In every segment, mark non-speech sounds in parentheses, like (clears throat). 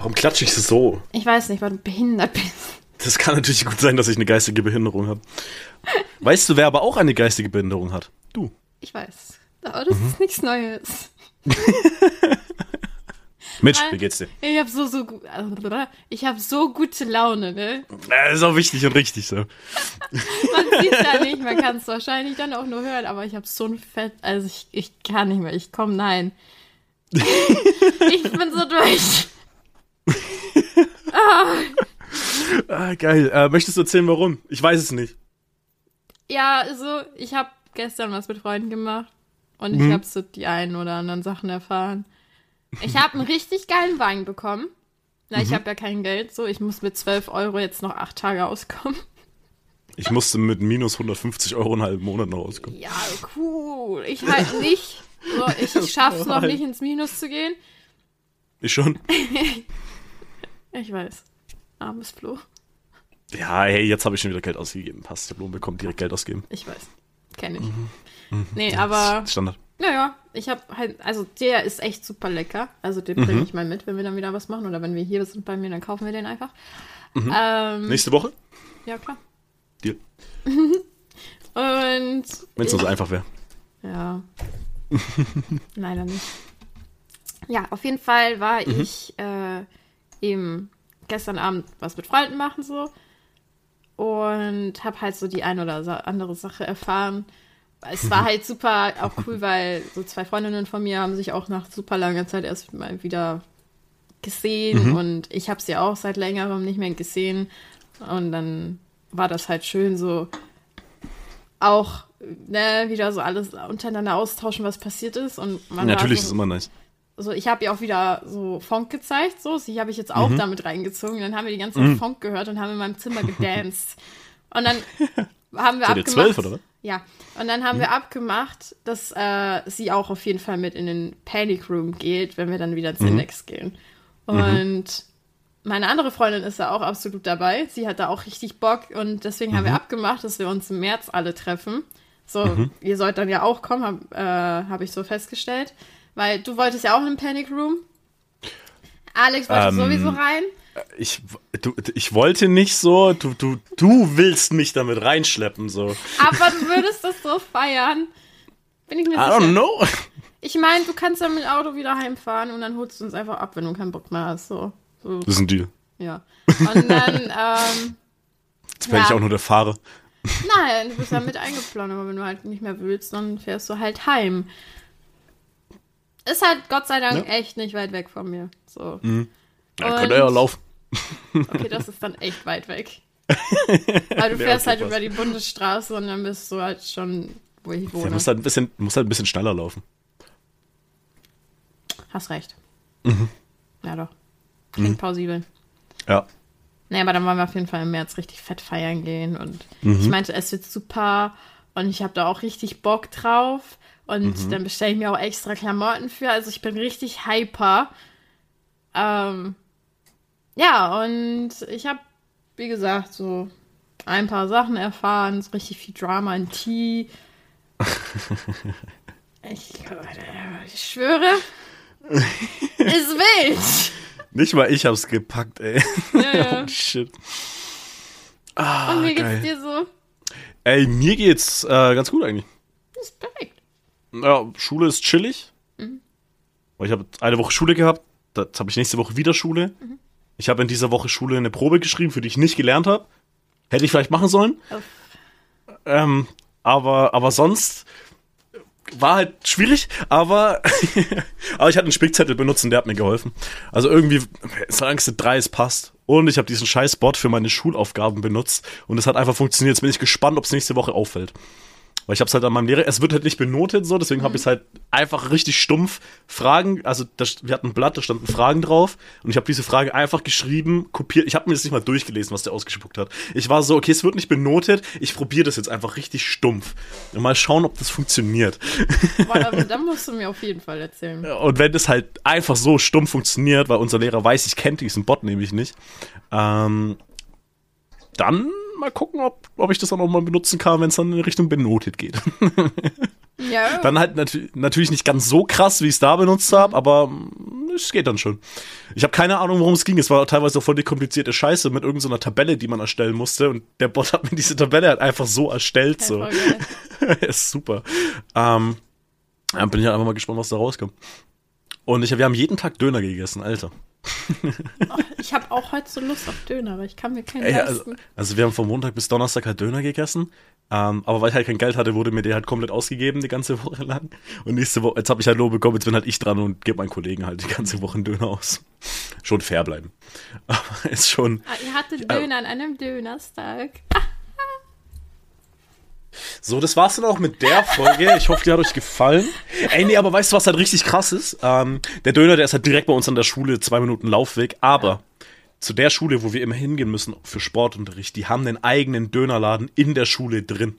Warum klatsche ich so? Ich weiß nicht, weil du behindert bist. Das kann natürlich gut sein, dass ich eine geistige Behinderung habe. Weißt du, wer aber auch eine geistige Behinderung hat? Du. Ich weiß. Aber das ist nichts Neues. (laughs) Mitch, wie geht's dir? Ich habe so, so, ich habe so gute Laune, ne? Äh, ist auch wichtig und richtig so. Man sieht ja (laughs) nicht, man kann es wahrscheinlich dann auch nur hören, aber ich habe so ein Fett, also ich, ich kann nicht mehr, ich komme, nein. (laughs) ich bin so durch. (laughs) Ah, geil. Äh, möchtest du erzählen, warum? Ich weiß es nicht. Ja, also ich habe gestern was mit Freunden gemacht und ich Mhm. habe so die einen oder anderen Sachen erfahren. Ich habe einen richtig geilen Wagen bekommen. Na, Mhm. ich habe ja kein Geld, so ich muss mit 12 Euro jetzt noch acht Tage auskommen. Ich musste mit minus 150 Euro einen halben Monat noch rauskommen. Ja, cool. Ich halt nicht. So, ich (laughs) ich schaff's noch nicht ins Minus zu gehen. Ich schon? (laughs) Ich weiß. Armes Flo. Ja, hey, jetzt habe ich schon wieder Geld ausgegeben. Passt, ich habe Lohn bekommen, direkt Geld ausgeben. Ich weiß. Kenn ich. Mhm. Nee, aber Standard. naja, ich habe halt, also der ist echt super lecker. Also den bringe ich mal mit, wenn wir dann wieder was machen. Oder wenn wir hier sind bei mir, dann kaufen wir den einfach. Ähm, Nächste Woche? ja, klar. Deal. (laughs) Und Wenn es nur so einfach wäre. Ja. Leider nicht. Ja, auf jeden Fall war Mhm. ich äh, eben gestern Abend was mit Freunden machen so. Und habe halt so die ein oder andere Sache erfahren. Es war halt super auch cool, (laughs) weil so zwei Freundinnen von mir haben sich auch nach super langer Zeit erst mal wieder gesehen. Und ich habe sie auch seit längerem nicht mehr gesehen. Und dann war das halt schön so auch ne, wieder so alles untereinander austauschen, was passiert ist. Und man Natürlich so, ist es immer nice. So, ich habe ihr auch wieder so Funk gezeigt, so, sie habe ich jetzt Mhm. auch damit reingezogen. Dann haben wir die ganze Zeit Funk gehört und haben in meinem Zimmer gedanced. Und dann (laughs) haben wir abgemacht. zwölf, oder was? Mhm. Ja. Und dann haben wir abgemacht, dass äh, sie auch auf jeden Fall mit in den Panic Room geht, wenn wir dann wieder Mhm. ins Index gehen. Und meine andere Freundin ist da auch absolut dabei. Sie hat da auch richtig Bock und deswegen Mhm. haben wir abgemacht, dass wir uns im März alle treffen. So, ihr sollt dann ja auch kommen, habe äh, hab ich so festgestellt. Weil du wolltest ja auch in den Panic Room. Alex wollte Ähm, sowieso rein. Ich, du, ich wollte nicht so, du, du, du willst mich damit reinschleppen, so. Aber du würdest das so feiern. Bin ich mir I sicher. don't know. Ich meine, du kannst ja mit dem Auto wieder heimfahren und dann holst du uns einfach ab, wenn du keinen Bock mehr hast. So, so Das ist ein Deal. ja. Und dann, (laughs) ähm, Jetzt werde Ja. ich auch nur der Fahrer. nein, du bist ja mit eingeplant, aber wenn du halt nicht mehr willst, dann fährst du halt heim. Ist halt Gott sei Dank Ja. echt nicht weit weg von mir. So. Ja, Und- könnte ja laufen. Okay, das ist dann echt weit weg. (laughs) Weil du Ja, fährst halt über die Bundesstraße und dann bist du halt schon, wo ich wohne. muss halt ein bisschen, muss halt ein bisschen schneller laufen. Hast recht. Mhm. Ja doch. Klingt plausibel. Ja. Nee, aber dann wollen wir auf jeden Fall im März richtig fett feiern gehen. Und Mhm. ich meinte, es wird super und ich habe da auch richtig Bock drauf. Und Mhm. dann bestelle ich mir auch extra Klamotten für. Also ich bin richtig hyper. Ähm, ja, und ich habe, wie gesagt, so ein paar Sachen erfahren, so richtig viel Drama in Tee. (laughs) ich, ich schwöre, (laughs) ist wild. Nicht mal ich hab's gepackt, ey. Ja, ja. (laughs) Oh, shit. Ah, Und wie geht's geil. dir so? Ey, mir geht's äh, ganz gut eigentlich. Das ist perfekt. Ja, Schule ist chillig. Weil Ich habe eine Woche Schule gehabt. Jetzt habe ich nächste Woche wieder Schule. Ich habe in dieser Woche Schule eine Probe geschrieben, für die ich nicht gelernt habe. Hätte ich vielleicht machen sollen. Ähm, aber, aber sonst war halt schwierig, aber, (laughs) aber ich hatte einen Spickzettel benutzt und der hat mir geholfen. Also irgendwie, solange es drei, es passt. Und ich habe diesen scheiß Bot für meine Schulaufgaben benutzt und es hat einfach funktioniert. Jetzt bin ich gespannt, ob es nächste Woche auffällt. Weil ich habe es halt an meinem Lehrer, es wird halt nicht benotet so, deswegen habe ich es halt einfach richtig stumpf Fragen, also das, wir hatten ein Blatt, da standen Fragen drauf und ich habe diese Frage einfach geschrieben, kopiert, ich habe mir das nicht mal durchgelesen, was der ausgespuckt hat. Ich war so, okay, es wird nicht benotet, ich probiere das jetzt einfach richtig stumpf und mal schauen, ob das funktioniert. Boah, dann (laughs) musst du mir auf jeden Fall erzählen. Und wenn das halt einfach so stumpf funktioniert, weil unser Lehrer weiß, ich kenne diesen Bot nämlich nicht, ähm, dann mal gucken, ob, ob ich das dann auch mal benutzen kann, wenn es dann in Richtung benotet geht. (laughs) Ja, Dann halt natü natürlich nicht ganz so krass, wie ich es da benutzt habe, aber mm, es geht dann schon. Ich habe keine Ahnung, worum es ging. Es war teilweise auch voll die komplizierte Scheiße mit irgendeiner so Tabelle, die man erstellen musste. Und der Bot hat mir diese Tabelle halt einfach so erstellt. So. (laughs) ist super. Ähm, dann bin ich halt einfach mal gespannt, was da rauskommt. Und ich, wir haben jeden Tag Döner gegessen, Alter. (laughs) ich habe auch heute so Lust auf Döner, aber ich kann mir keinen Ey, also, also, wir haben von Montag bis Donnerstag halt Döner gegessen. Ähm, aber weil ich halt kein Geld hatte, wurde mir der halt komplett ausgegeben die ganze Woche lang. Und nächste Woche, jetzt habe ich halt Lob bekommen, jetzt bin halt ich dran und gebe meinen Kollegen halt die ganze Woche einen Döner aus. Schon fair bleiben. (laughs) Aber ist schon. Ah, ihr hattet Döner an einem Dönerstag. So, das war's dann auch mit der (laughs) Folge. Ich hoffe, die hat euch gefallen. Ey, nee, aber weißt du, was halt richtig krass ist? Ähm, der Döner, der ist halt direkt bei uns an der Schule, zwei Minuten Laufweg. Aber zu der Schule, wo wir immer hingehen müssen für Sportunterricht, die haben einen eigenen Dönerladen in der Schule drin.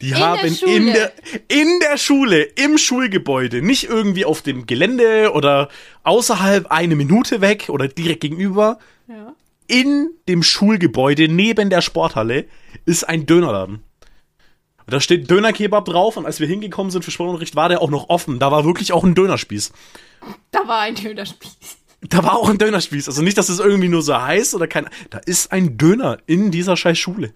Die in haben der in der in der Schule, im Schulgebäude, nicht irgendwie auf dem Gelände oder außerhalb eine Minute weg oder direkt gegenüber. Ja. In dem Schulgebäude neben der Sporthalle ist ein Dönerladen. Da steht Dönerkebab drauf und als wir hingekommen sind für Sportunterricht, war der auch noch offen. Da war wirklich auch ein Dönerspieß. Da war ein Dönerspieß. Da war auch ein Dönerspieß. Also nicht, dass es irgendwie nur so heiß oder kein. Da ist ein Döner in dieser scheiß Schule.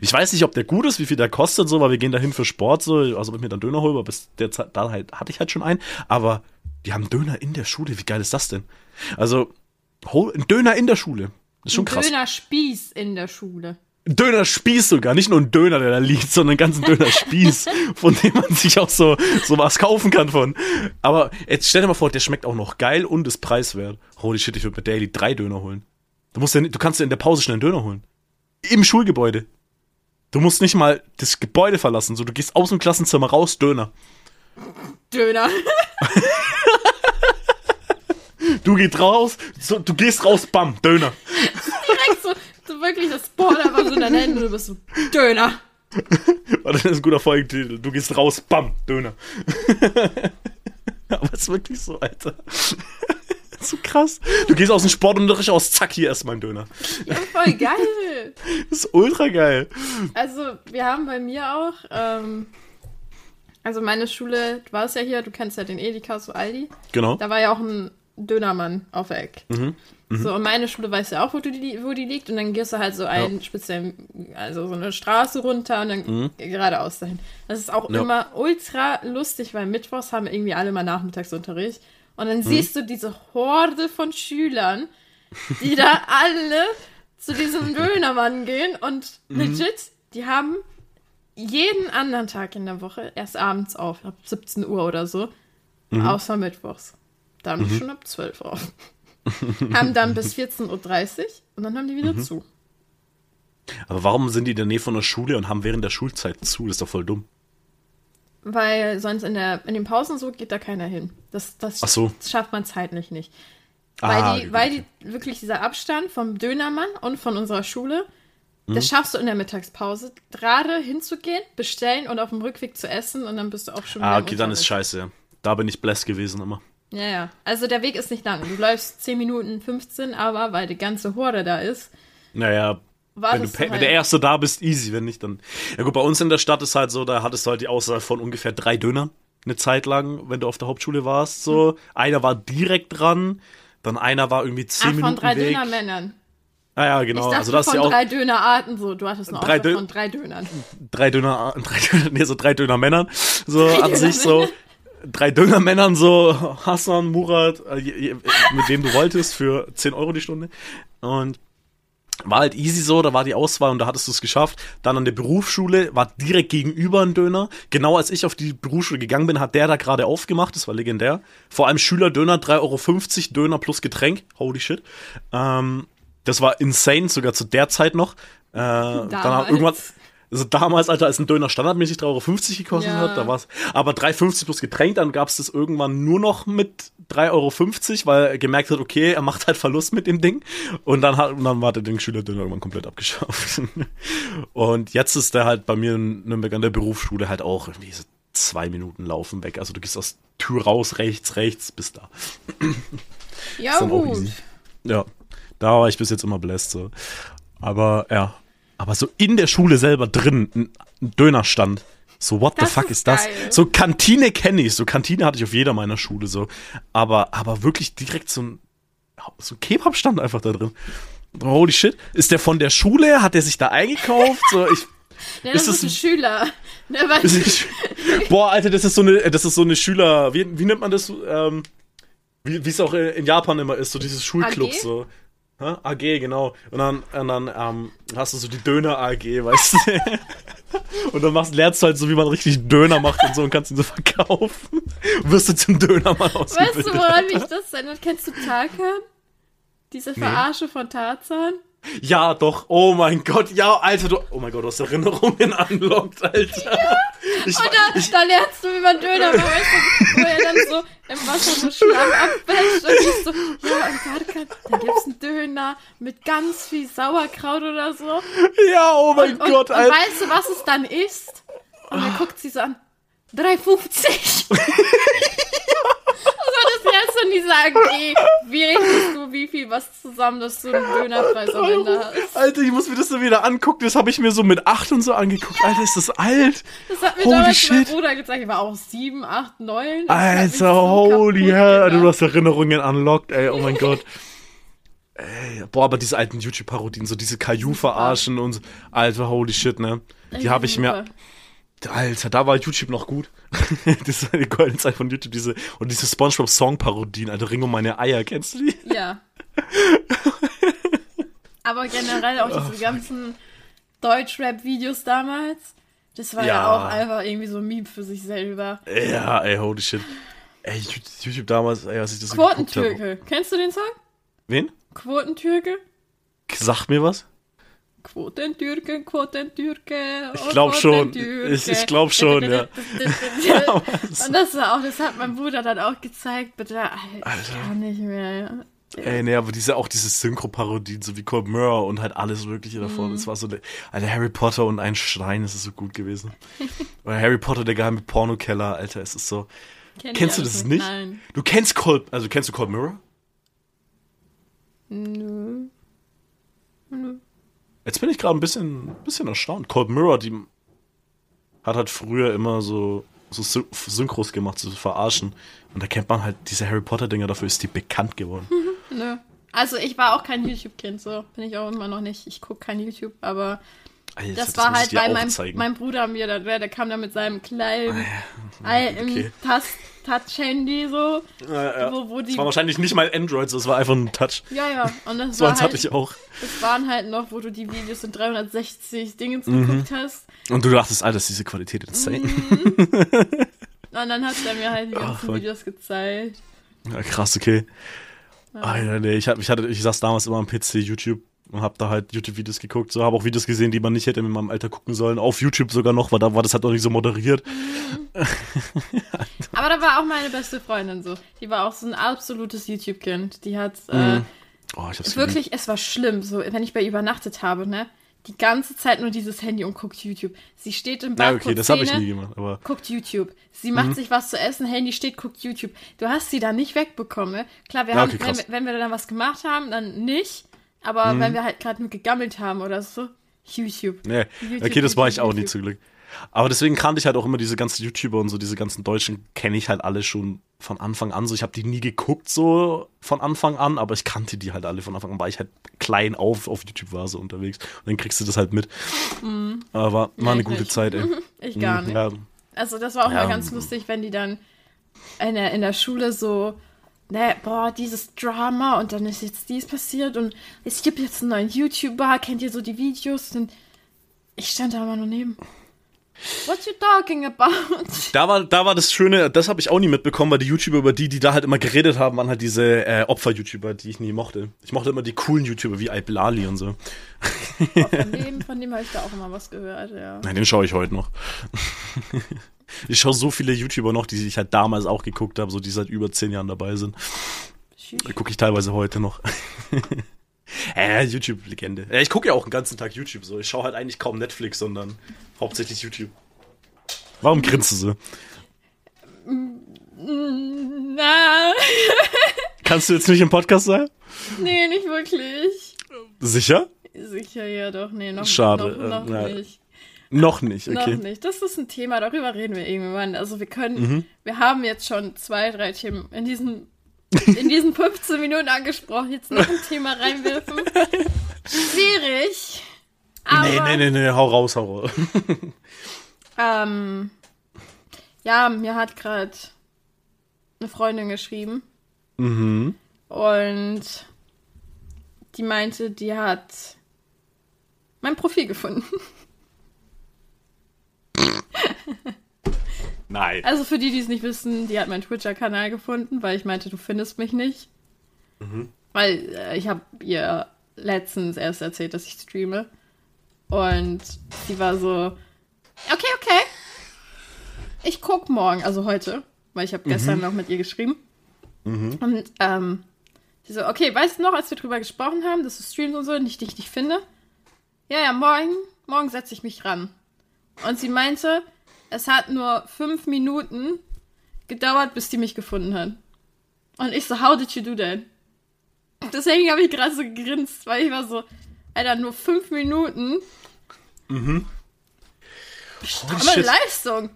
Ich weiß nicht, ob der gut ist, wie viel der kostet, so, weil wir gehen dahin für Sport, so, also ob ich mir dann Döner hole, aber bis der Zeit, da halt, hatte ich halt schon einen. Aber die haben Döner in der Schule. Wie geil ist das denn? Also, ein Döner in der Schule. Das ist schon krass. Dönerspieß in der Schule. Dönerspieß sogar, nicht nur ein Döner, der da liegt, sondern einen ganzen Dönerspieß, (laughs) von dem man sich auch so, so was kaufen kann von. Aber jetzt stell dir mal vor, der schmeckt auch noch geil und ist preiswert. Holy shit, ich würde mir Daily drei Döner holen. Du musst ja, du kannst ja in der Pause schnell einen Döner holen. Im Schulgebäude. Du musst nicht mal das Gebäude verlassen, so du gehst aus dem Klassenzimmer raus, Döner. Döner. (laughs) du gehst raus, so, du gehst raus, bam, Döner. Direkt so, so wirklich das Board einfach so in deinen Händen und du bist so, Döner. (laughs) Warte, das ist ein guter Folgentitel. Du gehst raus, bam, Döner. (laughs) Aber es ist wirklich so, Alter. (laughs) so krass. Du gehst aus dem Sportunterricht aus, zack, hier erstmal ein Döner. Ja, voll geil. Das ist ultra geil. Also, wir haben bei mir auch, ähm, also meine Schule, du warst ja hier, du kennst ja den Edeka, so Aldi. Genau. Da war ja auch ein Dönermann auf der Eck. Mhm. Mhm. So, und meine Schule weiß ja auch, wo die, wo die liegt. Und dann gehst du halt so einen ja. speziellen, also so eine Straße runter und dann mhm. geradeaus dahin. Das ist auch ja. immer ultra lustig, weil mittwochs haben irgendwie alle mal Nachmittagsunterricht. Und dann mhm. siehst du diese Horde von Schülern, die da (laughs) alle zu diesem (laughs) Dönermann gehen und mhm. legit, die haben jeden anderen Tag in der Woche erst abends auf, ab 17 Uhr oder so, mhm. außer mittwochs. Da haben die mhm. schon ab 12 auf. (laughs) haben dann bis 14.30 Uhr und dann haben die wieder mhm. zu. Aber warum sind die in der Nähe von der Schule und haben während der Schulzeit zu? Das ist doch voll dumm. Weil sonst in, der, in den Pausen so geht da keiner hin. Das, das, so. schafft man zeitlich nicht. Weil, ah, die, weil die wirklich dieser Abstand vom Dönermann und von unserer Schule, mhm. das schaffst du in der Mittagspause, gerade hinzugehen, bestellen und auf dem Rückweg zu essen und dann bist du auch schon Ah, okay, dann ist scheiße. Da bin ich blessed gewesen immer. Ja, ja. Also der Weg ist nicht lang. Du läufst 10 Minuten 15, aber weil die ganze Horde da ist. Naja, wenn, du, halt. wenn der Erste da bist, easy. Wenn nicht, dann. Ja, gut, bei uns in der Stadt ist halt so, da hattest du halt die Auswahl von ungefähr drei Döner eine Zeit lang, wenn du auf der Hauptschule warst. So. Hm. Einer war direkt dran, dann einer war irgendwie 10 Ach, Minuten. Von drei Weg. Dönermännern. Ah ja, genau. Ich dachte also das von ja auch drei Dönerarten so. Du hattest noch drei Dö von drei Dönern. Drei Döner, (laughs) drei Döner, nee, so drei Dönermännern. So drei an sich so drei Dönermännern so, Hassan, Murat, äh, mit wem du wolltest, für 10 Euro die Stunde. Und war halt easy so, da war die Auswahl und da hattest du es geschafft. Dann an der Berufsschule war direkt gegenüber ein Döner. Genau als ich auf die Berufsschule gegangen bin, hat der da gerade aufgemacht, das war legendär. Vor allem Schülerdöner, 3,50 Euro, Döner plus Getränk, holy shit. Ähm, das war insane, sogar zu der Zeit noch. Äh, dann irgendwann, also damals, Alter, als ein Döner standardmäßig 3,50 Euro gekostet ja. hat, da war's. Aber 3,50 plus Getränk, dann gab's das irgendwann nur noch mit 3,50 Euro, weil er gemerkt hat, okay, er macht halt Verlust mit dem Ding. Und dann hat, und dann war der Ding Schülerdöner irgendwann komplett abgeschafft. (laughs) und jetzt ist der halt bei mir in Nürnberg an der Berufsschule halt auch irgendwie so zwei Minuten laufen weg. Also du gehst aus Tür raus, rechts, rechts, bis da. Ja, gut. Ja, da war ich bis jetzt immer bläst so. Aber ja, aber so in der Schule selber drin, ein Dönerstand. So, what Das the fuck ist ist das? geil. So, Kantine kenne ich. So, Kantine hatte ich auf jeder meiner Schule so. Aber, aber wirklich direkt so ein, so ein Kebab-Stand einfach da drin. Holy shit. Ist der von der Schule? Hat der sich da eingekauft? So, ich, (laughs) Ja, das Ist ist, ein Schüler. (laughs) Ne, ich, boah, Alter, das ist so eine, das ist so eine Schüler, wie, wie nennt man das? Ähm, wie wie es auch in Japan immer ist, so dieses Schulclub, AG? so. Hä? AG, genau. Und dann, und dann ähm, hast du so die Döner-AG, weißt du? (laughs) Und dann machst, lernst du halt so, wie man richtig Döner macht und so und kannst ihn so verkaufen. Und (laughs) wirst du zum Dönermann ausgebildet. weißt du, woran mich das erinnert? Kennst du Tarkan? Diese Verarsche von Tarzan? Ja, doch. Oh mein Gott. Ja, Alter, du. Oh mein Gott, du hast Erinnerungen (laughs) anlockt, Alter. Ich, Und da, da lernst du, wie man Döner macht, wo er dann so im Wasser so Schlamm abwäscht und ich so, ja, und Tarkan, dann gibt's einen Döner mit ganz viel Sauerkraut oder so. ja, oh mein Und, Gott, und Alter. weißt du, was es dann ist? Und dann guckt sie so an, 3,50. (laughs) Das jetzt von dieser AG. Wie rechnest du, wie viel was zusammen, dass du einen Dönerpreis am Ende hast? Alter, ich muss mir das so wieder angucken. Das habe ich mir so mit 8 und so angeguckt. Alter, ist das alt? Das hat mir Holy damals mein shit. Bruder gezeigt. Ich war auch 7, 8, 9. Das hat mich Alter, so holy hell. Du hast Erinnerungen unlocked, ey. Oh mein Gott. Ey, boah, aber diese alten YouTube-Parodien, so diese Caillou verarschen und so. Alter, holy shit, ne? Die habe ich mir. Alter, da war YouTube noch gut. (laughs) das war die goldene Zeit von YouTube, diese, und diese Spongebob Song-Parodien, Alter, Ring um meine Eier, kennst du die? Ja. Aber generell auch diese ganzen Deutsch-Rap-Videos damals. Das war ja. Ja. auch einfach irgendwie so ein Meme für sich selber. Ja, ey, holy shit. Ey, YouTube damals, ey, als ich das so. Quotentürke. Kennst du den Song? Wen? Quotentürke? Sagt mir was? Quotentürke, Quotentürke. Ich oh, glaub schon. Ich- ich glaub schon, ja. (laughs) (laughs) Und das war auch, das hat mein Bruder dann auch gezeigt. Bitte, Alter, kann nicht mehr. Ey, nee, aber diese, auch diese Synchro-Parodien, so wie Cold Mirror und halt alles Mögliche davon. Das war so, eine- Alter, Harry Potter und ein Schrein, das ist so gut gewesen. (laughs) Oder Harry Potter, der geheime Pornokeller, Alter, es ist so. Kenn Kennst du das nicht? Nein. Du kennst Cold, also kennst du Cold Mirror? Nö. Jetzt bin ich gerade ein bisschen, bisschen erstaunt. Cold Mirror, die hat halt früher immer so, so Syn- Synchros gemacht, so verarschen. Und da kennt man halt diese Harry Potter-Dinger, dafür ist die bekannt geworden. (laughs) Nö. Also ich war auch kein YouTube-Kind, so bin ich auch immer noch nicht. Ich gucke kein YouTube, aber Alter, das, war muss ich halt, weil mein, mein Bruder mir, da, der kam da mit seinem kleinen alten okay. Tas- Touch-Handy so, Ja, ja. wo, wo die... Das war wahrscheinlich nicht mal Android, es war einfach ein Touch. Ja, ja, und das (laughs) So war eins halt, hatte ich auch. das waren halt noch, wo du die Videos in 360 Dingens Mhm. geguckt hast. Und du dachtest, Alter, ist diese Qualität insane. (laughs) Und dann hat er mir halt die ganzen fuck. Videos gezeigt. Ja, krass, okay. Alter, nee, ich, hab, ich, hatte, ich saß damals immer am PC, YouTube und hab da halt YouTube-Videos geguckt. So, habe auch Videos gesehen, die man nicht hätte in meinem Alter gucken sollen. Auf YouTube sogar noch, weil da war das halt noch nicht so moderiert. (laughs) Aber da war auch meine beste Freundin so. Die war auch so ein absolutes YouTube-Kind. Die hat äh, Oh, ich hab's geliebt. wirklich, es war schlimm, so wenn ich bei ihr übernachtet habe, ne? Die ganze Zeit nur dieses Handy und guckt YouTube. Sie steht im Bad, Ja, okay, das habe ich nie gemacht, aber. guckt YouTube. Sie macht sich was zu essen, Handy steht, guckt YouTube. Du hast sie da nicht wegbekommen. Ne? Klar, wir Ja, haben, okay, wenn, wenn wir dann was gemacht haben, dann nicht. Aber wenn wir halt gerade nur gegammelt haben oder so, YouTube. Nee, YouTube, okay, das war ich YouTube, auch nie zum Glück. Aber deswegen kannte ich halt auch immer diese ganzen YouTuber und so, diese ganzen Deutschen kenne ich halt alle schon von Anfang an. So, ich habe die nie geguckt so von Anfang an, aber ich kannte die halt alle von Anfang an, weil ich halt klein auf auf YouTube war so unterwegs. Und dann kriegst du das halt mit. Aber war, Mhm. Ja, eine gute nicht. Zeit, ey. (laughs) Ich gar Mhm, nicht. Ja, Also das war auch Ja. mal ganz lustig, wenn die dann in der, in der Schule so, ne, boah, dieses Drama und dann ist jetzt dies passiert und es gibt jetzt einen neuen YouTuber, kennt ihr so die Videos? Und ich stand da immer nur neben. What you talking about? Da war, da war das Schöne, das habe ich auch nie mitbekommen, weil die YouTuber, über die, die da halt immer geredet haben, waren halt diese äh, Opfer-YouTuber, die ich nie mochte. Ich mochte immer die coolen YouTuber wie Alblali und so. Von dem, von dem habe ich da auch immer was gehört, ja. Nein, den schaue ich heute noch. (laughs) ich schaue so viele YouTuber noch, die ich halt damals auch geguckt habe, so die seit über zehn Jahren dabei sind. Die gucke ich teilweise heute noch. (laughs) äh, YouTube-Legende. Ja, ich gucke ja auch den ganzen Tag YouTube so. Ich schaue halt eigentlich kaum Netflix, sondern hauptsächlich YouTube. Warum grinst du so? Na, (laughs) Kannst du jetzt nicht im Podcast sein? nee, nicht wirklich. Sicher? Sicher ja doch, nee, noch, Schade, noch, noch äh, nicht. Noch nicht, okay. Noch nicht. Das ist ein Thema, darüber reden wir irgendwann. Also wir können, Mhm. wir haben jetzt schon zwei, drei Themen in diesen, (laughs) in diesen 15 Minuten angesprochen. Jetzt noch ein Thema reinwerfen. (laughs) Schwierig. Aber, Nee, nee, nee, nee, hau raus, hau raus. (laughs) Ähm, ja, mir hat gerade eine Freundin geschrieben Mhm. und die meinte, die hat mein Profil gefunden. (laughs) Nein. Also für die, die es nicht wissen, die hat meinen Twitcher-Kanal gefunden, weil ich meinte, du findest mich nicht. Weil äh, ich habe ihr letztens erst erzählt, dass ich streame. Und sie war so, okay, okay. Ich guck morgen, also heute, weil ich habe gestern noch mit ihr geschrieben. Und ähm, sie so, okay, weißt du noch, als wir drüber gesprochen haben, dass du streamst und so und ich dich nicht finde? Ja, ja, morgen, morgen setze ich mich ran. Und sie meinte, es hat nur fünf Minuten gedauert, bis die mich gefunden hat. Und ich so, how did you do that? Deswegen habe ich gerade so gegrinst, weil ich war so, Alter, nur fünf Minuten. Mhm. Shit. Leistung.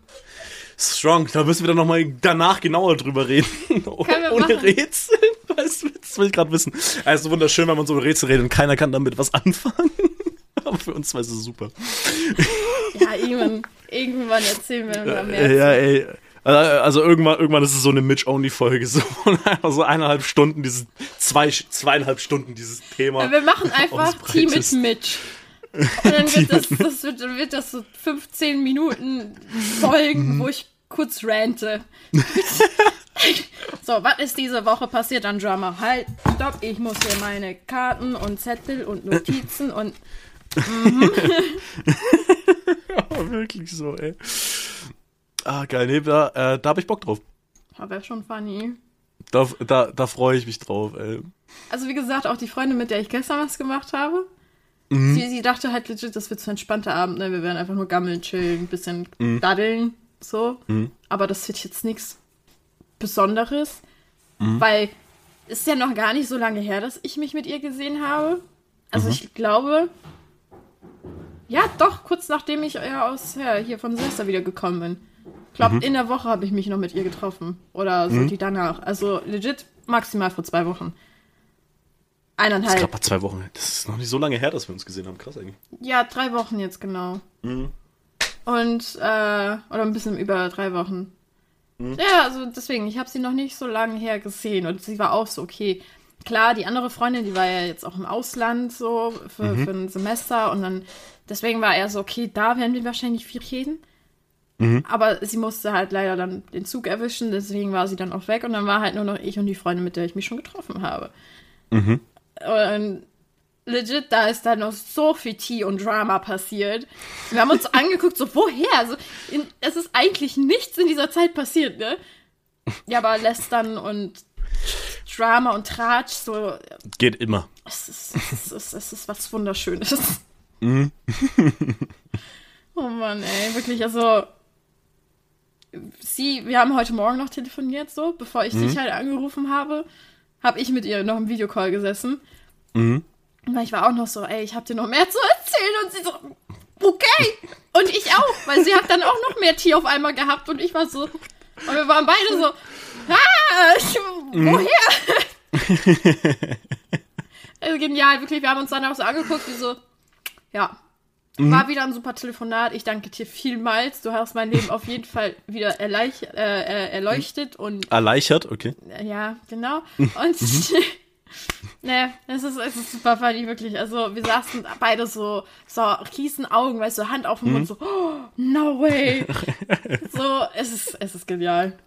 Strong, da müssen wir dann nochmal danach genauer drüber reden. Ohne machen. Rätsel. Das will ich gerade wissen. Also wunderschön, wenn man so über Rätsel redet und keiner kann damit was anfangen. Aber (laughs) für uns war es super. Ja, irgendwann, irgendwann erzählen wir da mehr. Ja, ey. Also irgendwann, irgendwann ist es so eine Mitch-Only-Folge, so, so eineinhalb Stunden, dieses, zwei, zweieinhalb Stunden dieses Thema. Wir machen einfach. Team mit Mitch. Und dann (laughs) wird das, das, wird, dann wird das so 15 Minuten Folgen, wo ich kurz rante. (laughs) so, was ist diese Woche passiert an Drama? Halt, stopp, ich muss hier meine Karten und Zettel und Notizen und Aber (laughs) wirklich so, ey. Ah, geil, nee, da, äh, da hab ich Bock drauf. ja, wäre schon funny. Da, da, da freue ich mich drauf, ey. Also wie gesagt, auch die Freundin, mit der ich gestern was gemacht habe, Mhm. sie, sie dachte halt legit, das wird so ein entspannter Abend, ne? Wir werden einfach nur gammeln, chillen, ein bisschen Mhm. daddeln, so. Aber das wird jetzt nichts Besonderes, Mhm. weil es ist ja noch gar nicht so lange her, dass ich mich mit ihr gesehen habe. Also Mhm. ich glaube, ja doch, kurz nachdem ich ja aus ja, hier von Silvester wieder gekommen bin. Ich glaube, Mhm. in der Woche habe ich mich noch mit ihr getroffen. Oder so die danach. Also legit maximal vor zwei Wochen. Das ist Eineinhalb. gerade mal zwei Wochen. Das ist noch nicht so lange her, dass wir uns gesehen haben. Krass eigentlich. Ja, drei Wochen jetzt genau. Mhm. Und, äh, oder ein bisschen über drei Wochen. Ja, also deswegen, ich habe sie noch nicht so lange her gesehen und sie war auch so, okay. Klar, die andere Freundin, die war ja jetzt auch im Ausland so für, für ein Semester und dann, deswegen war er so, okay, da werden wir wahrscheinlich viel reden. Aber sie musste halt leider dann den Zug erwischen, deswegen war sie dann auch weg und dann war halt nur noch ich und die Freundin, mit der ich mich schon getroffen habe. Und legit, da ist dann noch so viel Tea und Drama passiert. Wir haben uns (laughs) angeguckt, so woher? Also, in, es ist eigentlich nichts in dieser Zeit passiert, ne? Ja, aber Lästern und Drama und Tratsch, so, Geht immer. es ist, es ist, es ist was Wunderschönes. (laughs) oh Mann, ey, wirklich, also. Sie, wir haben heute Morgen noch telefoniert, so, bevor ich dich halt angerufen habe, habe ich mit ihr noch im Videocall gesessen. Mhm. Weil ich war auch noch so, ey, ich hab dir noch mehr zu erzählen. Und sie so, okay. Und ich auch, weil sie hat dann auch noch mehr Tee auf einmal gehabt. Und ich war so, und wir waren beide so, ah, ich, woher? (laughs) also genial, wirklich. Wir haben uns dann auch so angeguckt, wie so, ja. War wieder ein super Telefonat. Ich danke dir vielmals. Du hast mein Leben auf jeden Fall wieder erleich, äh, äh, erleuchtet und Erleichtert, okay. ja, genau. Und (laughs) ne, es ist, es ist super funny, wirklich. Also wir saßen beide so, so riesen Augen, weißt du, Hand auf dem Mund, so, oh, no way. (laughs) so, es ist, es ist genial.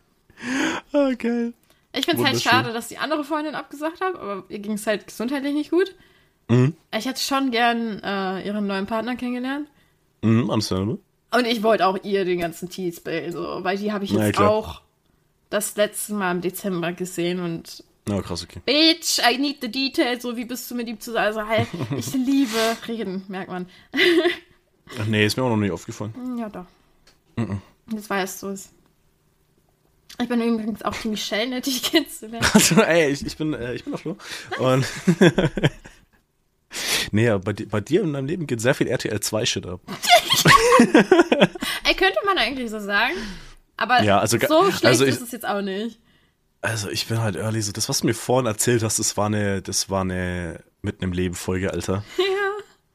Ah, geil. Ich finde es halt schade, dass die andere Freundin abgesagt hat, aber ihr ging es halt gesundheitlich nicht gut. Mhm. Ich hätte schon gern äh, ihren neuen Partner kennengelernt. Mhm, understandable. Und ich wollte auch ihr den ganzen Tee spillen, so, weil die habe ich ja, jetzt klar. auch das letzte Mal im Dezember gesehen und Na, krass, okay. Bitch, I need the details, so wie bist du mit ihm zusammen? Also halt, (laughs) ich liebe reden, merkt man. Ach, nee, ist mir auch noch nicht aufgefallen. Ja, doch. Jetzt weißt du es. Ich bin übrigens auch die Michelle, nett dich kennenzulernen. (laughs) Also, ey, ich, ich bin, äh, ich bin auch Flo. Und. (laughs) nee, bei, bei dir in deinem Leben geht sehr viel RTL 2 Shit ab. (laughs) Ey, könnte man eigentlich so sagen. Aber Ja, also so schlecht also ich- ist es jetzt auch nicht. Also ich bin halt early so. Das, was du mir vorhin erzählt hast, das war eine, das war eine mitten im Leben Folge, Alter. (laughs) Ja.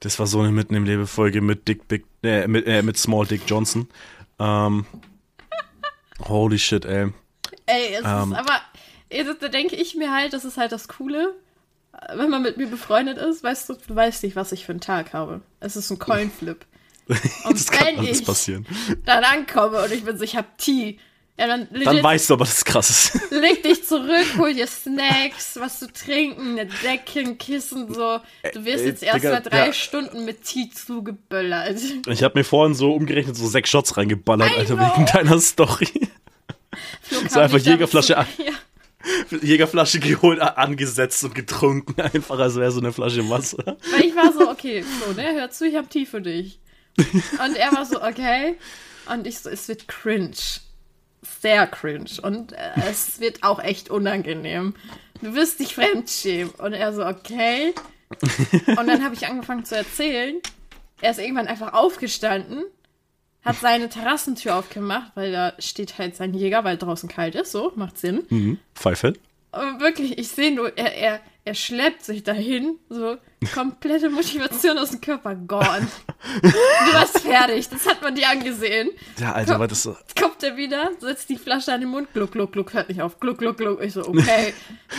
Das war so eine mitten im Leben Folge mit Dick Big, äh, mit, äh, mit Small Dick Johnson. Ähm, holy shit, ey. Ey, es Ähm. ist aber, da denke ich mir halt, das ist halt das Coole. Wenn man mit mir befreundet ist, weißt du, du weißt nicht, was ich für einen Tag habe. Es ist ein Coinflip. (laughs) Und Das kann wenn alles ich passieren. dann ankomme und ich bin so, ich hab Tee, ja, dann, Dann weißt du aber, dass es krass ist. (laughs) leg dich zurück, hol dir Snacks, was zu trinken, eine Decke, ein Kissen, so. Du wirst jetzt erst mal drei ja. Stunden mit Tee zugeböllert. Ich habe mir vorhin so umgerechnet so sechs Shots reingeballert, Alter, wegen deiner Story. Flo (laughs) So einfach Jägerflasche an. Ja. Jägerflasche geholt, angesetzt und getrunken. (laughs) Einfach als wäre so eine Flasche Wasser. Weil ich war so, okay, Flo, ne, hör zu, ich hab Tee für dich. Und er war so, okay. Und ich so, es wird cringe. Sehr cringe. Und äh, es wird auch echt unangenehm. Du wirst dich fremdschämen. Und er so, okay. Und dann habe ich angefangen zu erzählen. Er ist irgendwann einfach aufgestanden, hat seine Terrassentür aufgemacht, weil da steht halt sein Jäger, weil draußen kalt ist. So, macht Sinn. Mhm. Pfeife. Aber wirklich, ich sehe nur, er, er, er schleppt sich dahin, so komplette Motivation aus dem Körper, gone. (laughs) Du warst fertig, das hat man dir angesehen. Ja, Alter, war das so. Jetzt kommt er wieder, setzt die Flasche an den Mund, gluck, gluck, gluck, hört nicht auf, gluck, gluck, gluck. Ich so, okay.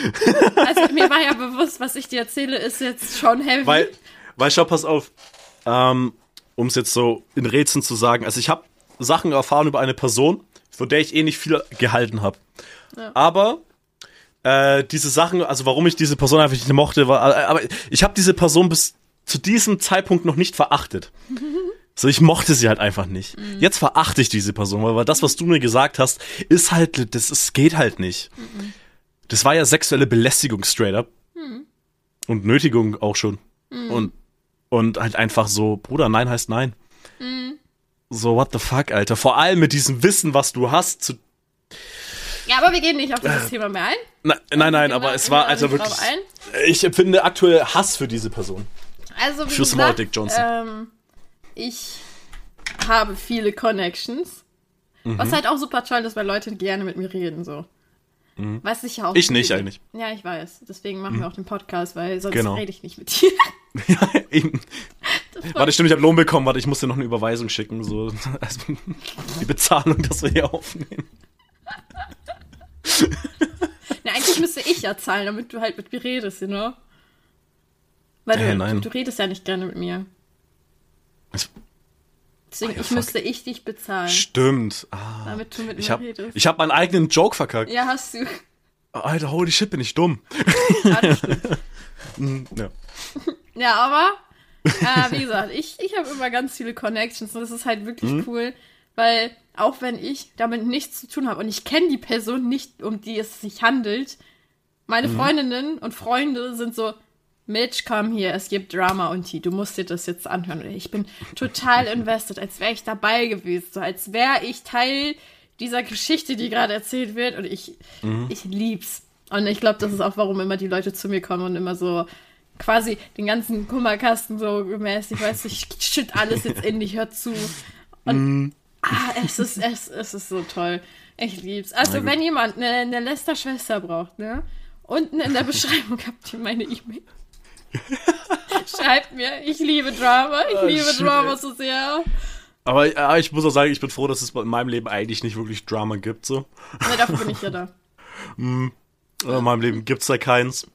(laughs) Also mir war ja bewusst, was ich dir erzähle, ist jetzt schon heavy. Weil, weil schau, pass auf, ähm, um es jetzt so in Rätseln zu sagen, also ich habe Sachen erfahren über eine Person, von der ich eh nicht viel gehalten habe. Aber äh, diese Sachen, also warum ich diese Person einfach nicht mochte, war, äh, aber ich habe diese Person bis zu diesem Zeitpunkt noch nicht verachtet. (laughs) So, ich mochte sie halt einfach nicht. Jetzt verachte ich diese Person, weil, das, was du mir gesagt hast, ist halt, das ist, geht halt nicht. Das war ja sexuelle Belästigung straight up. Und Nötigung auch schon. Und, und halt einfach so, Bruder, nein heißt nein. So, what the fuck, Alter. Vor allem mit diesem Wissen, was du hast. Zu, ja, aber wir gehen nicht auf dieses Thema mehr ein. na, nein, nein, aber es war also wirklich. Ich empfinde aktuell Hass für diese Person. Also, wie Für Small gesagt, Dick Johnson. Ähm, ich habe viele Connections. Mhm. Was halt auch super toll ist, weil Leute gerne mit mir reden, so. Was ich ja auch. Mhm. Ich nicht liebe. eigentlich. Ja, ich weiß. Deswegen machen wir auch den Podcast, weil sonst Genau. rede ich nicht mit dir. Ja, (laughs) (laughs) eben. Warte, stimmt, ich habe Lohn bekommen. Warte, ich muss dir noch eine Überweisung schicken. So, (laughs) also, die Bezahlung, dass wir hier aufnehmen. Na, eigentlich müsste ich ja zahlen, damit du halt mit mir redest, you know? Weil du, Äh, nein. du, du redest ja nicht gerne mit mir. Es- Deswegen Oh ich müsste ich dich bezahlen, Stimmt. Ah, damit du mit ich habe ich hab meinen eigenen Joke verkackt. ja, hast du. Alter, holy shit, bin ich dumm. Ja, das stimmt. Hm, Ja. Ja, aber äh, wie gesagt, ich, ich habe immer ganz viele Connections und das ist halt wirklich Mhm. cool, weil auch wenn ich damit nichts zu tun habe und ich kenne die Person nicht, um die es sich handelt, meine Mhm. Freundinnen und Freunde sind so, Mitch, komm hier, es gibt Drama und die, du musst dir das jetzt anhören. Ich bin total invested, als wäre ich dabei gewesen, so als wäre ich Teil dieser Geschichte, die gerade erzählt wird und ich, Mhm. ich lieb's. Und ich glaube, das ist auch, warum immer die Leute zu mir kommen und immer so quasi den ganzen Kummerkasten so mäßig, weißt du, ich schütt alles jetzt in dich, hör zu. Und ah, es ist, es, es ist so toll. Ich lieb's. Also, wenn jemand eine, eine Lester-Schwester braucht, ne? Unten in der (laughs) Beschreibung habt ihr meine E-Mail. (laughs) Schreibt mir, ich liebe Drama, ich Ah, liebe shit, Drama ey. so sehr. Aber ja, ich muss auch sagen, ich bin froh, dass es in meinem Leben eigentlich nicht wirklich Drama gibt. So. Ne, dafür bin ich ja da. (laughs) In meinem Leben gibt's da keins.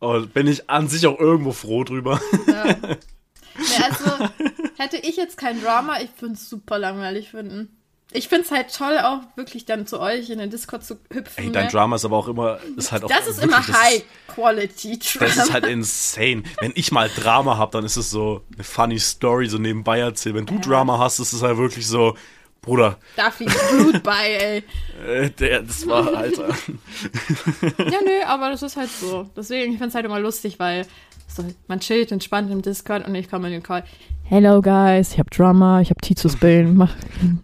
Und bin ich an sich auch irgendwo froh drüber. Ja. (laughs) Nee, also, hätte ich jetzt kein Drama, ich würde es super langweilig finden. Ich finde es halt toll, auch wirklich dann zu euch in den Discord zu hüpfen. Ey, dein ne? Drama ist aber auch immer, ist halt auch Das ist wirklich- immer High-Quality-Drama. Das ist halt insane. Wenn ich mal Drama hab, dann ist es so eine funny Story, so nebenbei erzählen. Wenn du Drama hast, ist es halt wirklich so, Bruder, Da fliegt Blut (laughs) bei, ey. äh, der, das war, Alter. (laughs) Ja, nö, aber das ist halt so. Deswegen, ich finde es halt immer lustig, weil so, man chillt entspannt im Discord und ich komme in den Call. Hello, guys, ich hab Drama, ich hab Tea zu spillen. Mach,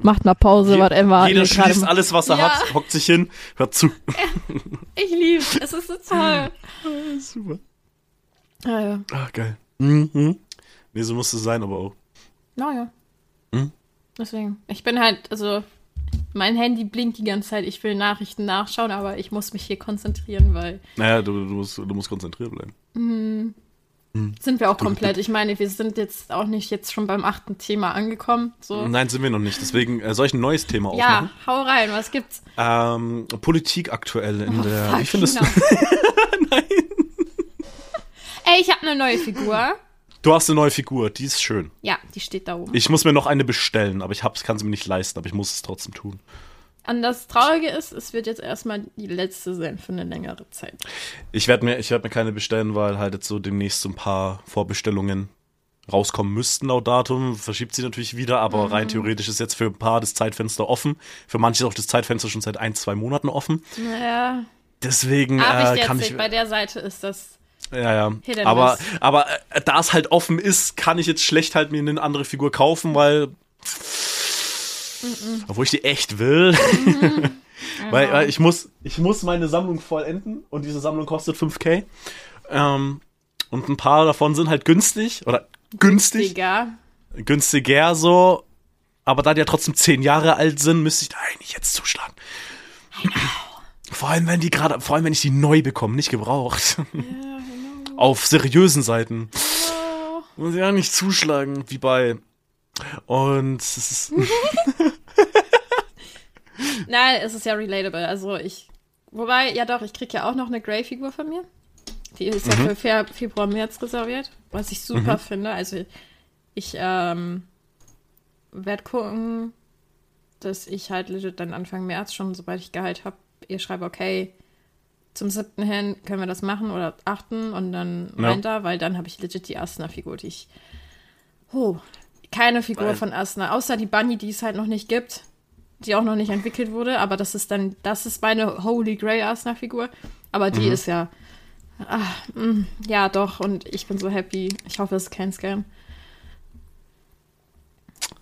macht mal Pause, whatever. Jeder schließt alles, was er Ja. hat, hockt sich hin, hört zu. (laughs) Ich lieb's, es ist so toll. Super. Ja, ja. Ah, geil. Mhm. Nee, so muss es sein, aber auch. Naja. Hm? Deswegen. Ich bin halt, also mein Handy blinkt die ganze Zeit. Ich will Nachrichten nachschauen, aber ich muss mich hier konzentrieren, weil Naja, du, du, musst, du musst konzentriert bleiben. Sind wir auch komplett. Ich meine, wir sind jetzt auch nicht jetzt schon beim achten Thema angekommen. So. Nein, sind wir noch nicht. Deswegen äh, soll ich ein neues Thema Ja, aufmachen? hau rein, was gibt's? Ähm, Politik aktuell in der. Fuck, Wie findest du? (laughs) China. Ey, ich habe eine neue Figur. Du hast eine neue Figur, die ist schön. Ja, die steht da oben. Ich muss mir noch eine bestellen, aber ich hab's, kann sie mir nicht leisten, aber ich muss es trotzdem tun. Und das Traurige ist, es wird jetzt erstmal die letzte sein für eine längere Zeit. Ich werde mir, ich werd mir keine bestellen, weil halt jetzt so demnächst so ein paar Vorbestellungen rauskommen müssten laut Datum. Verschiebt sie natürlich wieder, aber Mhm. rein theoretisch ist jetzt für ein paar das Zeitfenster offen. Für manche ist auch das Zeitfenster schon seit ein, zwei Monaten offen. Naja, Deswegen aber äh, ich kann jetzt ich. bei der Seite ist das. Ja, ja. Aber, aber äh, da es halt offen ist, kann ich jetzt schlecht halt mir eine andere Figur kaufen, weil. Obwohl ich die echt will. (laughs) weil, weil ich muss, ich muss meine Sammlung vollenden und diese Sammlung kostet 5k. Ähm, und ein paar davon sind halt günstig oder günstig, Digga. günstiger so. Aber da die ja trotzdem 10 Jahre alt sind, müsste ich da eigentlich jetzt zuschlagen. Vor allem, wenn die gerade, vor allem, wenn ich die neu bekomme, nicht gebraucht. Auf seriösen Seiten. Muss ich ja nicht zuschlagen, wie bei. Und es ist. (laughs) Nein, es ist ja relatable. Also ich. Wobei, ja doch, ich krieg ja auch noch eine Grey-Figur von mir. Die ist ja für Fe Februar, März reserviert. Was ich super finde. Also ich ähm, werde gucken, dass ich halt legit dann Anfang März schon, sobald ich Gehalt habe, ihr schreibe, okay, zum siebten hin können wir das machen oder achten und dann Ja. rein da, weil dann habe ich legit die Asna-Figur, die ich. Oh, keine Figur Weil- von Asna, außer die Bunny, die es halt noch nicht gibt, die auch noch nicht entwickelt wurde, aber das ist dann, das ist meine Holy Grail Asna-Figur. Aber die ist ja. Ah, mm, ja, doch, und ich bin so happy. Ich hoffe, es ist kein Scam.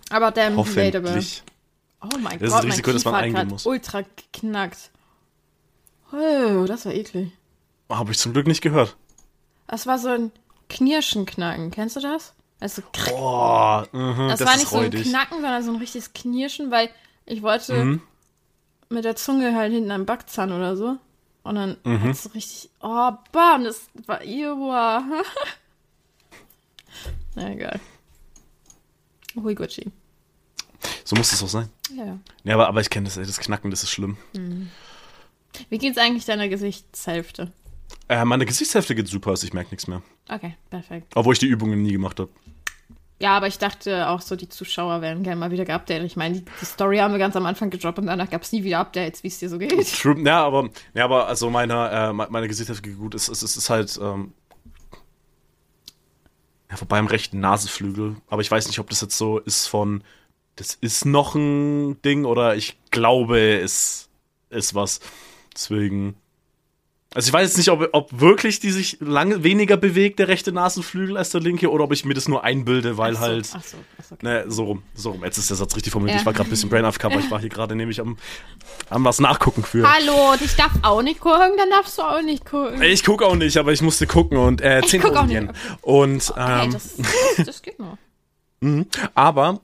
Aber damn, relatable. Oh mein Das ist Gott, das mein Risiko, dass man Kiefer hat eingehen muss. ultra geknackt. Oh, das war eklig. Habe ich zum Glück nicht gehört. Das war so ein Knirschen-Knacken. Kennst du das? Also. Boah, mhm, das, das, war nicht so ein. Knacken, sondern so ein richtiges Knirschen, weil ich wollte Mhm. mit der Zunge halt hinten am Backzahn oder so. Und dann Mhm. hat's so richtig, oh, bam, das war Iowa. (laughs) Na egal. Hui Gucci. So muss es auch sein. Ja, ja. Aber, aber ich kenne das, ey, das Knacken, das ist schlimm. Wie geht's eigentlich deiner Gesichtshälfte? Äh, meine Gesichtshälfte geht super, also ich merke nichts mehr. Okay, perfekt. Obwohl ich die Übungen nie gemacht habe. Ja, aber ich dachte auch so, die Zuschauer werden gerne mal wieder geupdatet. Ich meine, die, die Story haben wir ganz am Anfang gedroppt und danach gab es nie wieder Updates, wie es dir so geht. True, ja, aber, ja, aber also meine, äh, me- meine Gesichtshälfte gut. Es, es, es ist halt, ähm, ja, vorbei am rechten Nasenflügel. Aber ich weiß nicht, ob das jetzt so ist von, das ist noch ein Ding oder ich glaube, es ist was. Deswegen. Also ich weiß jetzt nicht, ob, ob wirklich die sich lange weniger bewegt, der rechte Nasenflügel, als der linke, oder ob ich mir das nur einbilde, weil Ach so, halt. Ach so, ach so, okay. Ne, so rum, so rum. Jetzt ist der Satz richtig formuliert. Ja. Ich war gerade ein bisschen brain AFK, aber ich war hier gerade nämlich am, am was nachgucken für. Hallo, ich darf auch nicht gucken, dann darfst du auch nicht gucken. Ich gucke auch nicht, aber ich musste gucken und äh, Ich 10 guck auch nicht, Und Hey, ähm, das, das geht noch. (laughs) aber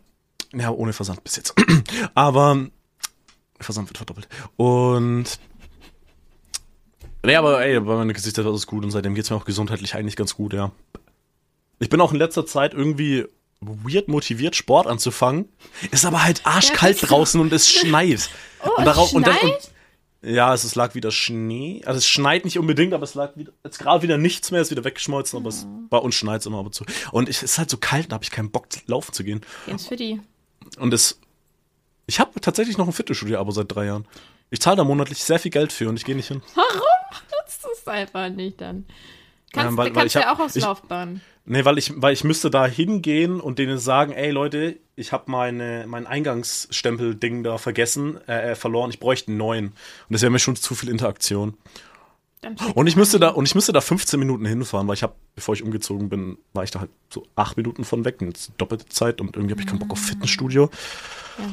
ja, ohne Versand bis jetzt. (clears throat) aber Versand wird verdoppelt. Und Nee, aber ey, bei meiner Gesichter war es gut und seitdem geht's mir auch gesundheitlich eigentlich ganz gut, ja. Ich bin auch in letzter Zeit irgendwie weird motiviert, Sport anzufangen. Ist aber halt arschkalt du- draußen und es schneit. (laughs) Oh, und es darauf, und dann, schneit? und, ja, es, es lag wieder Schnee. Also es schneit nicht unbedingt, aber es lag wieder, jetzt gerade wieder nichts mehr, ist wieder weggeschmolzen, aber es, bei uns schneit es immer ab und zu. Und ich, es ist halt so kalt, da habe ich keinen Bock, laufen zu gehen. Jetzt für die. Und es, ich habe tatsächlich noch ein Fitnessstudio-Abo seit drei Jahren. Ich zahle da monatlich sehr viel Geld für und ich gehe nicht hin. Warum (laughs) nutzt es einfach nicht dann? Kannst, Ähm, weil- weil kannst ich ja hab- auch aufs ich- Laufbahn. Nee, weil ich, weil ich müsste da hingehen und denen sagen, ey Leute, ich habe meine, mein Eingangsstempel-Ding da vergessen, äh, äh, verloren, ich bräuchte einen neuen. Und das wäre mir schon zu viel Interaktion. Und ich müsste da, und ich müsste da 15 Minuten hinfahren, weil ich habe, bevor ich umgezogen bin, war ich da halt so acht Minuten von weg, jetzt doppelte Zeit und irgendwie habe ich keinen Bock auf Fitnessstudio. ja.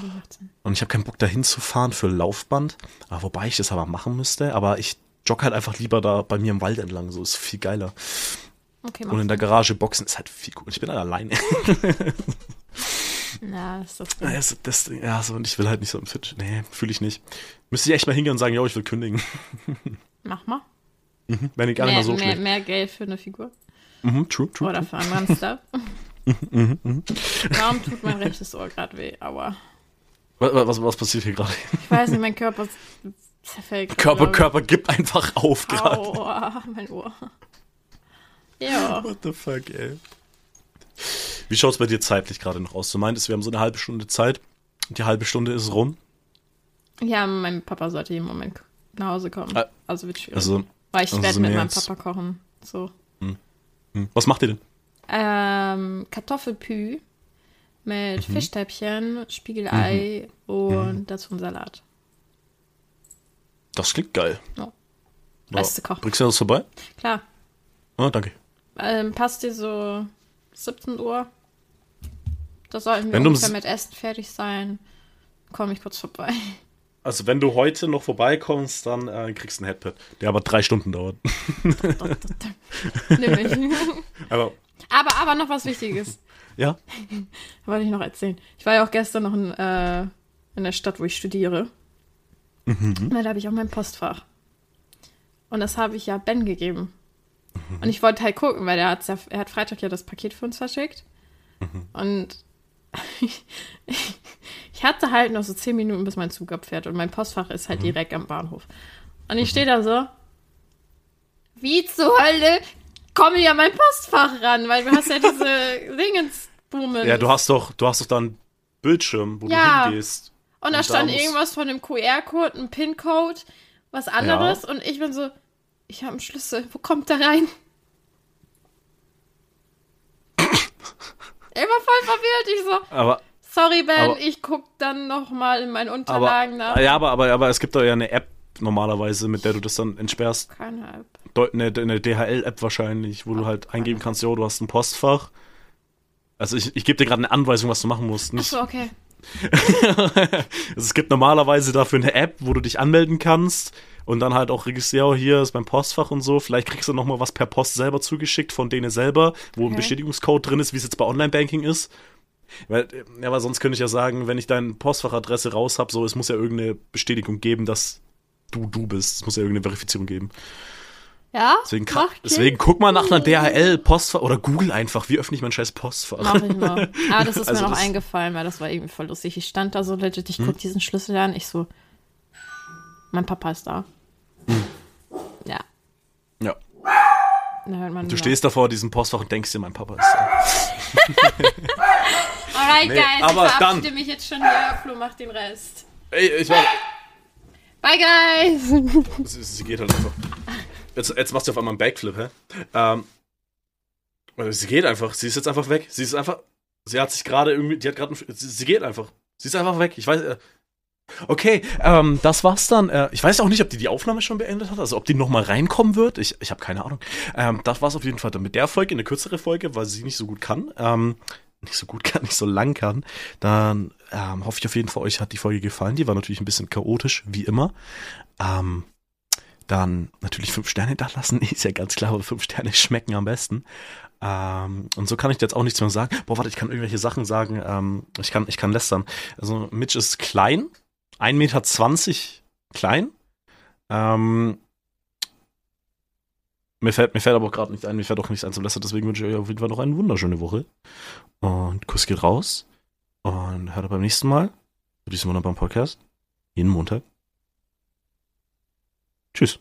Und ich habe keinen Bock da hinzufahren für Laufband. Aber wobei ich das aber machen müsste, aber ich jogge halt einfach lieber da bei mir im Wald entlang, so ist viel geiler. Okay, Und in der Garage boxen ist halt viel cool. Ich bin halt alleine. (laughs) Na, ist das Ja, das, das, ja, so, und ich will halt nicht so im Fit. Nee, fühle ich nicht. Müsste ich echt mal hingehen und sagen, yo, ich will kündigen. (laughs) Mach mal. Wenn ich gar nicht mal so mehr, schlecht. mehr Geld für eine Figur. Mhm, true, true. Oder für anderen (laughs) Stuff. Mhm, Warum tut mein rechtes Ohr gerade weh? Aua. Was, was, was passiert hier gerade? Ich weiß nicht, mein Körper zerfällt. Körper, ich. Körper gibt einfach auf gerade. Aua, mein Ohr. Ja. What the fuck, ey. Wie schaut's bei dir zeitlich gerade noch aus? Du meintest, wir haben so eine halbe Stunde Zeit. Die halbe Stunde ist rum. Ja, mein Papa sollte jeden Moment nach Hause kommen. Ah, Also wird schwierig. Also, Weil ich also werde so mit meinem Papa kochen. So. hm. was macht ihr denn? Ähm, Kartoffelpü mit Mhm. Fischstäbchen, Spiegelei und dazu ein Salat. Das klingt geil. Ja. Beste Koch. Bringst du das vorbei? Klar. Ah, danke. Ähm, passt dir so 17 Uhr? Da sollten wir Wenn ungefähr mit Essen fertig sein. Komme ich kurz vorbei. (laughs) Also, wenn du heute noch vorbeikommst, dann äh, kriegst du ein Headpad, der aber drei Stunden dauert. Nimm (laughs) mich. Aber, aber, aber noch was Wichtiges. (laughs) ja? Wollte ich noch erzählen. Ich war ja auch gestern noch in, äh, in der Stadt, wo ich studiere. Und da habe ich auch mein Postfach. Und das habe ich ja Ben gegeben. Und ich wollte halt gucken, weil hat's ja, er hat Freitag ja das Paket für uns verschickt. Und (laughs) ich hatte halt noch so zehn Minuten, bis mein Zug abfährt. Und mein Postfach ist halt direkt am Bahnhof. Und ich stehe da so. Wie zur Hölle komme ich an mein Postfach ran? Weil du hast ja diese (laughs) Dingensboomen. Ja, du hast doch, du hast doch da einen Bildschirm, wo Ja. du hingehst. Und da Und da stand muss- irgendwas von einem QR-Code, ein PIN-Code, was anderes. Und ich bin so, ich habe einen Schlüssel. Wo kommt der rein? (laughs) Immer voll verwirrt. Ich so, Aber, sorry, Ben, Aber- ich guck dann noch mal in meinen aber, Unterlagen nach. ja, aber, aber, aber es gibt doch ja eine App normalerweise, mit der du das dann entsperrst. Keine Ahnung. Deut- Eine, eine DHL-App wahrscheinlich, wo du halt eingeben kannst, jo, du hast ein Postfach. Also ich, ich gebe dir gerade eine Anweisung, was du machen musst. Nicht, Achso, okay. (laughs) also es gibt normalerweise dafür eine App, wo du dich anmelden kannst und dann halt auch registrieren, oh, hier ist mein Postfach und so. Vielleicht kriegst du noch mal was per Post selber zugeschickt von denen selber, wo ein. Bestätigungscode drin ist, wie es jetzt bei Online-Banking ist. Weil, ja, weil sonst könnte ich ja sagen, wenn ich deine Postfachadresse raus habe, so, es muss ja irgendeine Bestätigung geben, dass du du bist. Es muss ja irgendeine Verifizierung geben. Ja? Deswegen, kann, deswegen guck mal nach einer DHL Postfach oder Google einfach, wie öffne ich mein scheiß Postfach. Mach ich mal. Aber das ist (laughs) Also mir noch eingefallen, weil das war irgendwie voll lustig. Ich stand da so legit, Hm? ich guck diesen Schlüssel an, ich so, mein Papa ist da. Hm. Ja. Ja. Du stehst da vor diesem Postfach und denkst dir, mein Papa ist da. (laughs) Alright, Nee, guys, aber ich verabschiede dann- mich jetzt schon hier. Flo macht den Rest. Ey, ich war. Bye, guys! (laughs) Sie, sie geht halt einfach. Jetzt, jetzt machst du auf einmal einen Backflip, hä? Ähm, sie geht einfach. Sie ist jetzt einfach weg. Sie ist einfach. Sie hat sich gerade irgendwie. Die hat gerade. Sie, sie geht einfach. Sie ist einfach weg. Ich weiß. Äh, okay, ähm, das war's dann. Äh, ich weiß auch nicht, ob die die Aufnahme schon beendet hat. Also ob die nochmal reinkommen wird. Ich, ich habe keine Ahnung. Ähm, das war's auf jeden Fall dann mit der Folge. Eine kürzere Folge, weil sie nicht so gut kann. Ähm, nicht so gut (laughs) kann, nicht so lang kann. Dann ähm, hoffe ich auf jeden Fall, euch hat die Folge gefallen. Die war natürlich ein bisschen chaotisch, wie immer. Ähm, dann natürlich fünf Sterne da lassen, (laughs) ist ja ganz klar, aber fünf Sterne schmecken am besten. Ähm, und so kann ich jetzt auch nichts mehr sagen. Boah, warte, ich kann irgendwelche Sachen sagen. Ähm, ich kann, ich kann lästern. Also Mitch ist klein, 1,20 Meter klein. Ähm, mir fällt, mir fällt aber auch gerade nicht ein, mir fällt auch nichts ein zum Lästern, deswegen wünsche ich euch auf jeden Fall noch eine wunderschöne Woche. Und Kuss geht raus. Und hört beim nächsten Mal zu diesem wunderbaren Podcast. Jeden Montag. Tschüss.